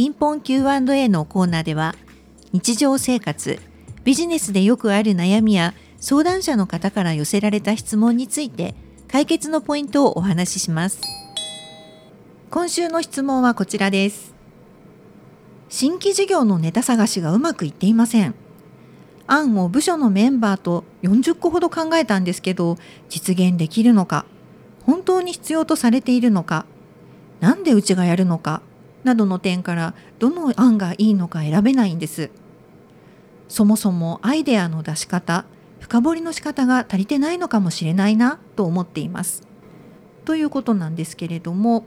ピンポン Q&A のコーナーでは日常生活ビジネスでよくある悩みや相談者の方から寄せられた質問について解決のポイントをお話しします。今週の質問はこちらです。新規事業のネタ探しがうまくいっていません。案を部署のメンバーと40個ほど考えたんですけど実現できるのか本当に必要とされているのか何でうちがやるのかなどの点からどの案がいいのか選べないんです。そもそもアイデアの出し方深掘りの仕方が足りてないのかもしれないなと思っています。ということなんですけれども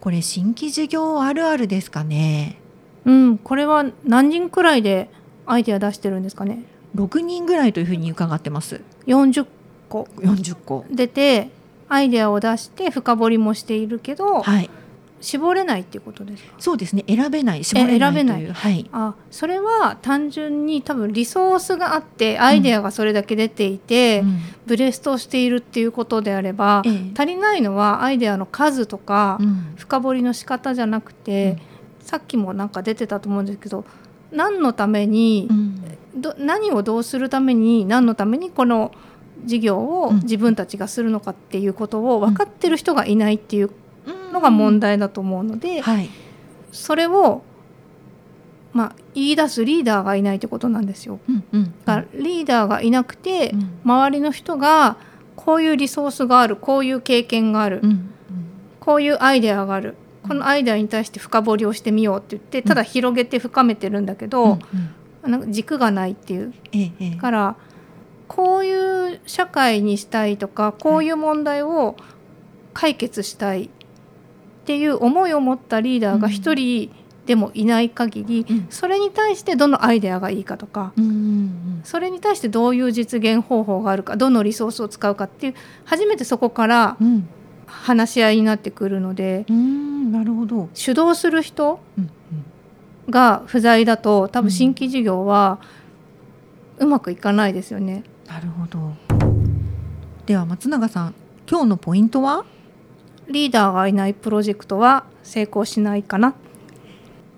これ新規事業あるあるですかね？うんこれは何人くらいでアイデア出してるんですかね？6人ぐらいというふうに伺ってます。40個。40個。出てアイデアを出して深掘りもしているけど、はい絞れないっていうことですか？そうですね。選べない。絞れない選べない。はい、あそれは単純に多分リソースがあってアイデアがそれだけ出ていて、うん。ブレストしているっていうことであれば、ええ。足りないのはアイデアの数とか、うん。深掘りの仕方じゃなくて、さっきもなんか出てたと思うんですけど何のために、うん。ど何をどうするために何のためにこの事業をうん。自分たちがするのかっていうことを分かってる人がいないっていうのが問題だと思うので、はい。それを、まあ、言い出すリーダーがいないってことなんですよ。うんうんだからリーダーがいなくて、うん。周りの人がこういうリソースがあるこういう経験がある、うんうん。こういうアイデアがある。このアイデアに対して深掘りをしてみようって言ってただ広げて深めてるんだけど、うんうん。なんか軸がないっていう。ええええ。からこういう社会にしたいとかこういう問題を解決したいっていう思いを持ったリーダーが一人でもいない限り、うん。それに対してどのアイデアがいいかとかうんうんそれに対してどういう実現方法があるかどのリソースを使うかっていう初めてそこからうん。うん話し合いになってくるのでうんなるほど。主導する人うんが不在だと多うん分新規事業はうまくいかないですよね。なるほど。では松永さん今日のポイントは？リーダーがいないプロジェクトは成功しないかな。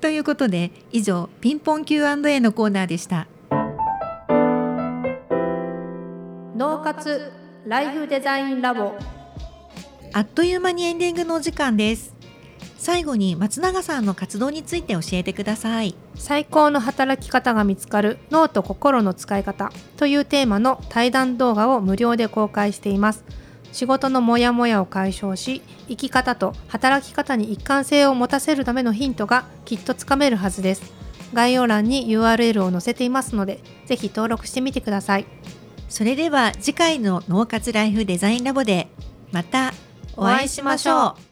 ということで以上ピンポン Q&A のコーナーでした。脳活ライフデザインラボ。あっという間にエンディングのお時間です。最後に松永さんの活動について教えてください。最高の働き方が見つかる脳と心の使い方というテーマの対談動画を無料で公開しています仕事のモヤモヤを解消し生き方と働き方に一貫性を持たせるためのヒントがきっとつかめるはずです。概要欄に URL を載せていますのでぜひ登録してみてください。それでは次回の脳活ライフデザインラボでまたお会いしましょう。